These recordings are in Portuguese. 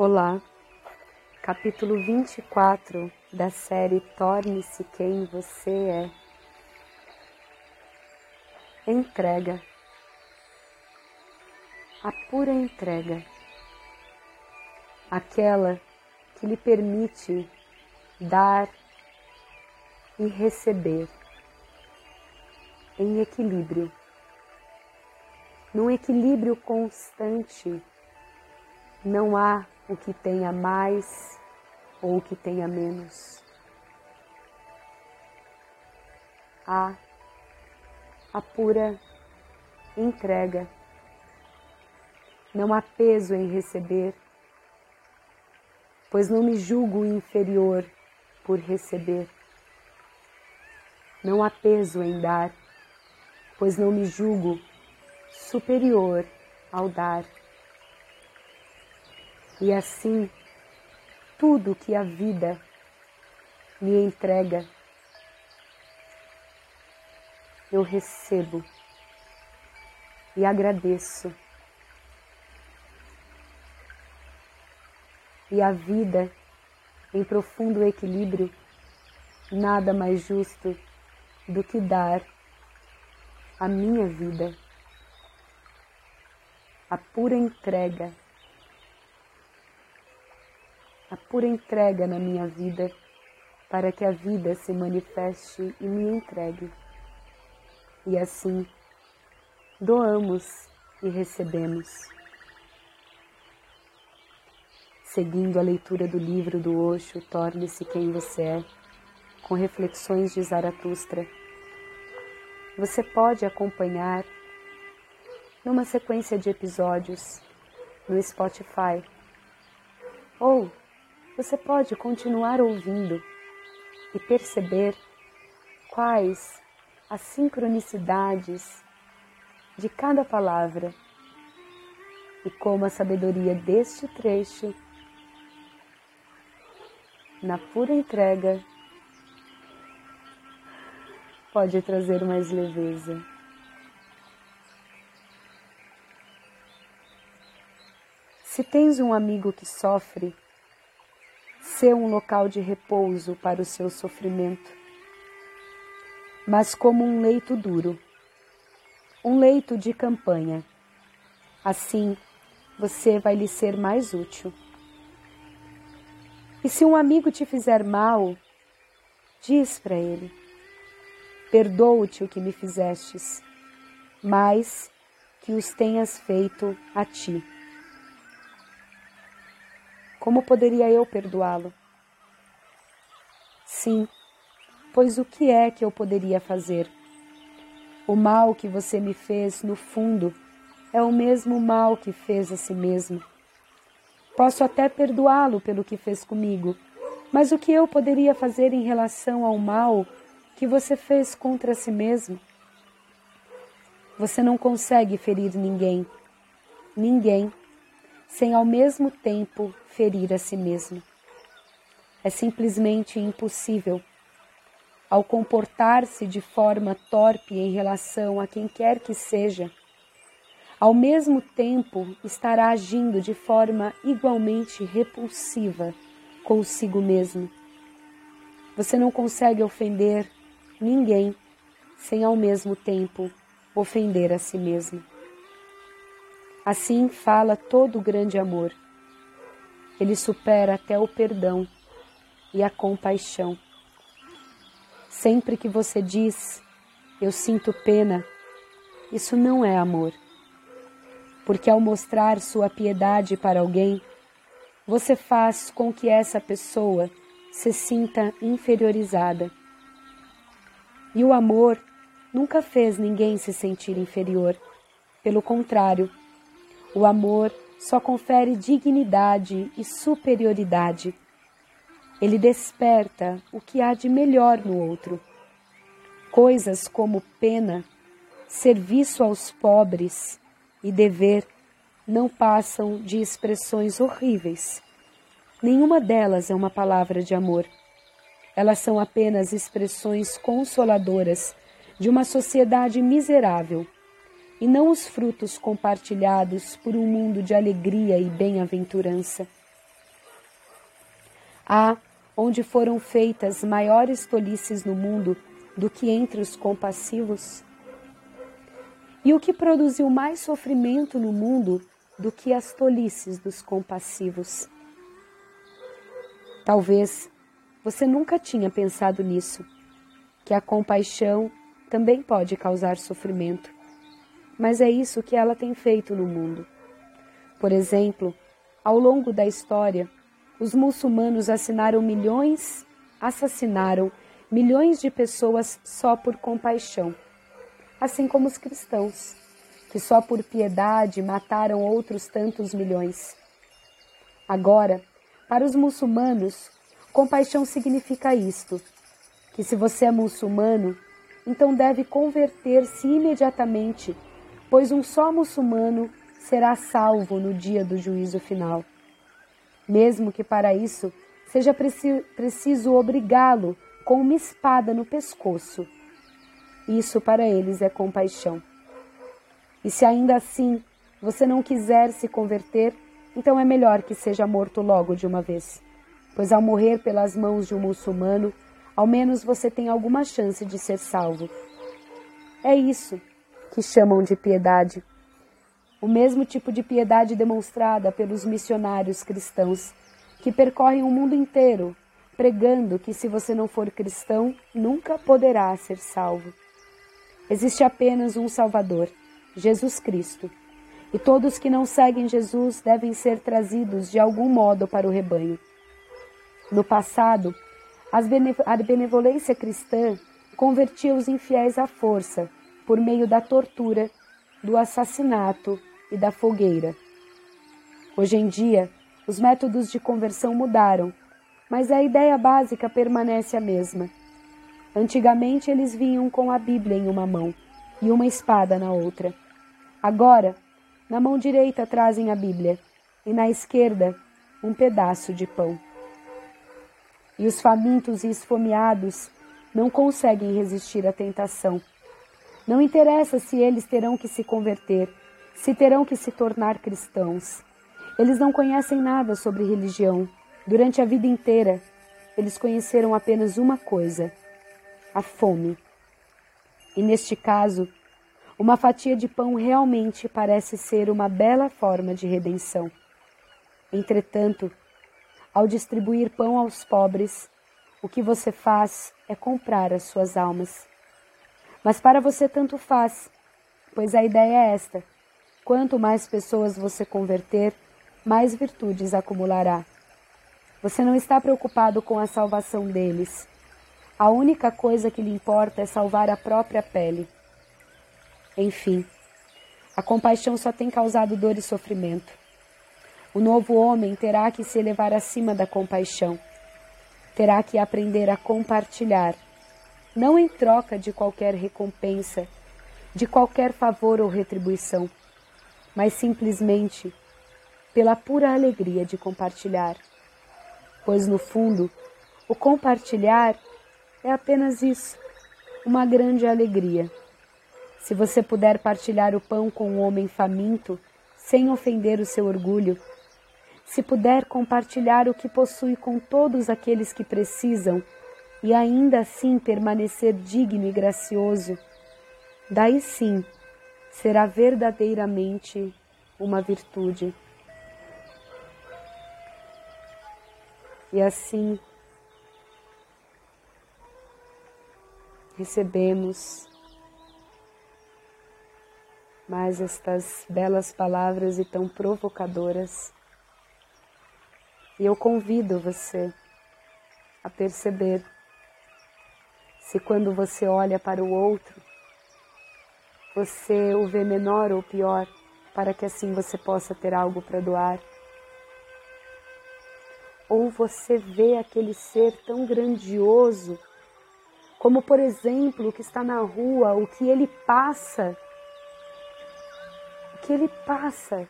Olá, capítulo 24 da série Torne-se Quem Você É. Entrega. A pura entrega. Aquela que lhe permite dar e receber em equilíbrio. Num equilíbrio constante, não há o que tenha mais ou o que tenha menos. Há a pura entrega. Não há peso em receber, pois não me julgo inferior por receber. Não há peso em dar, pois não me julgo superior ao dar. E assim, tudo que a vida me entrega, eu recebo e agradeço. E a vida, em profundo equilíbrio, nada mais justo do que dar a minha vida, a pura entrega a pura entrega na minha vida, para que a vida se manifeste e me entregue. E assim, doamos e recebemos. Seguindo a leitura do livro do Osho, Torne-se Quem Você É, com reflexões de Zaratustra, você pode acompanhar numa sequência de episódios no Spotify ou você pode continuar ouvindo e perceber quais as sincronicidades de cada palavra e como a sabedoria deste trecho, na pura entrega, pode trazer mais leveza. Se tens um amigo que sofre, ser um local de repouso para o seu sofrimento, mas como um leito duro, um leito de campanha. Assim, você vai lhe ser mais útil. E se um amigo te fizer mal, diz para ele: Perdoo-te o que me fizestes, mas que os tenhas feito a ti. Como poderia eu perdoá-lo? Sim, pois o que é que eu poderia fazer? O mal que você me fez, no fundo, é o mesmo mal que fez a si mesmo. Posso até perdoá-lo pelo que fez comigo, mas o que eu poderia fazer em relação ao mal que você fez contra si mesmo? Você não consegue ferir ninguém. Ninguém sem ao mesmo tempo ferir a si mesmo. É simplesmente impossível. Ao comportar-se de forma torpe em relação a quem quer que seja, ao mesmo tempo estará agindo de forma igualmente repulsiva consigo mesmo. Você não consegue ofender ninguém sem ao mesmo tempo ofender a si mesmo. Assim fala todo o grande amor. Ele supera até o perdão e a compaixão. Sempre que você diz, eu sinto pena, isso não é amor. Porque ao mostrar sua piedade para alguém, você faz com que essa pessoa se sinta inferiorizada. E o amor nunca fez ninguém se sentir inferior. Pelo contrário, o amor só confere dignidade e superioridade. Ele desperta o que há de melhor no outro. Coisas como pena, serviço aos pobres e dever não passam de expressões horríveis. Nenhuma delas é uma palavra de amor. Elas são apenas expressões consoladoras de uma sociedade miserável e não os frutos compartilhados por um mundo de alegria e bem-aventurança. Há onde foram feitas maiores tolices no mundo do que entre os compassivos? E o que produziu mais sofrimento no mundo do que as tolices dos compassivos? Talvez você nunca tinha pensado nisso, que a compaixão também pode causar sofrimento. Mas é isso que ela tem feito no mundo. Por exemplo, ao longo da história, os muçulmanos assinaram milhões, assassinaram milhões de pessoas só por compaixão, assim como os cristãos, que só por piedade mataram outros tantos milhões. Agora, para os muçulmanos, compaixão significa isto: que se você é muçulmano, então deve converter-se imediatamente, pois um só muçulmano será salvo no dia do juízo final. Mesmo que para isso seja preciso obrigá-lo com uma espada no pescoço. Isso para eles é compaixão. E se ainda assim você não quiser se converter, então é melhor que seja morto logo de uma vez, pois ao morrer pelas mãos de um muçulmano, ao menos você tem alguma chance de ser salvo. É isso que chamam de piedade. O mesmo tipo de piedade demonstrada pelos missionários cristãos que percorrem o mundo inteiro pregando que se você não for cristão, nunca poderá ser salvo. Existe apenas um Salvador, Jesus Cristo, e todos que não seguem Jesus devem ser trazidos de algum modo para o rebanho. No passado, a benevolência cristã convertia os infiéis à força por meio da tortura, do assassinato e da fogueira. Hoje em dia, os métodos de conversão mudaram mas a ideia básica permanece a mesma. Antigamente eles vinham com a Bíblia em uma mão e uma espada na outra. Agora, na mão direita trazem a Bíblia e na esquerda um pedaço de pão. E os famintos e esfomeados não conseguem resistir à tentação. Não interessa se eles terão que se converter, se terão que se tornar cristãos. Eles não conhecem nada sobre religião Durante a vida inteira, eles conheceram apenas uma coisa: a fome. E neste caso, uma fatia de pão realmente parece ser uma bela forma de redenção. Entretanto, ao distribuir pão aos pobres, o que você faz é comprar as suas almas. Mas para você tanto faz, pois a ideia é esta: quanto mais pessoas você converter, mais virtudes acumulará. Você não está preocupado com a salvação deles. A única coisa que lhe importa é salvar a própria pele. Enfim, a compaixão só tem causado dor e sofrimento. O novo homem terá que se elevar acima da compaixão. Terá que aprender a compartilhar, não em troca de qualquer recompensa, de qualquer favor ou retribuição, mas simplesmente pela pura alegria de compartilhar pois no fundo, o compartilhar é apenas isso, uma grande alegria. Se você puder partilhar o pão com um homem faminto, sem ofender o seu orgulho, se puder compartilhar o que possui com todos aqueles que precisam e ainda assim permanecer digno e gracioso, daí sim será verdadeiramente uma virtude. E assim recebemos mais estas belas palavras e tão provocadoras. E eu convido você a perceber se quando você olha para o outro, você o vê menor ou pior, para que assim você possa ter algo para doar. Ou você vê aquele ser tão grandioso, como por exemplo o que está na rua, o que ele passa, o que ele passa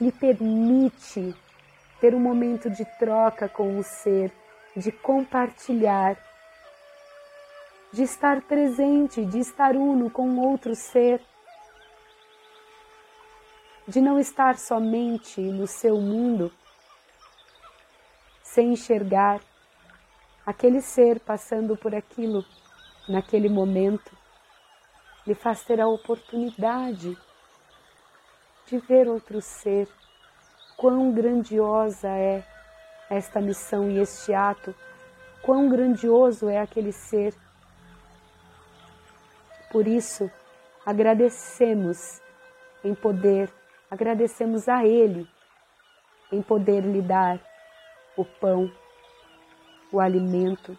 lhe permite ter um momento de troca com o ser, de compartilhar, de estar presente, de estar uno com outro ser, de não estar somente no seu mundo sem enxergar, aquele ser passando por aquilo naquele momento, lhe faz ter a oportunidade de ver outro ser. Quão grandiosa é esta missão e este ato, quão grandioso é aquele ser. Por isso, agradecemos em poder, agradecemos a Ele em poder lhe dar o pão, o alimento.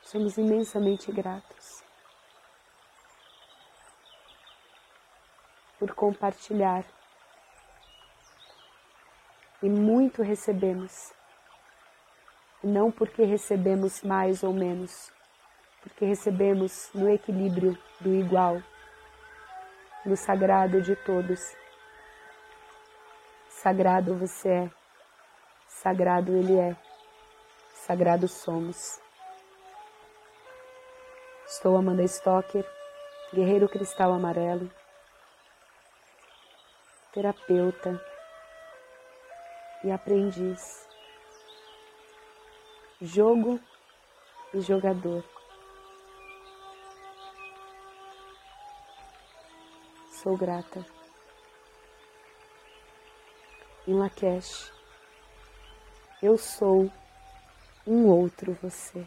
Somos imensamente gratos por compartilhar e muito recebemos, não porque recebemos mais ou menos, porque recebemos no equilíbrio do igual, no sagrado de todos. Sagrado você é, sagrado Ele é, sagrado somos. Estou Amanda Stocker, guerreiro cristal amarelo, terapeuta e aprendiz, jogo e jogador. Sou grata. Em Lakesh, eu sou um outro você.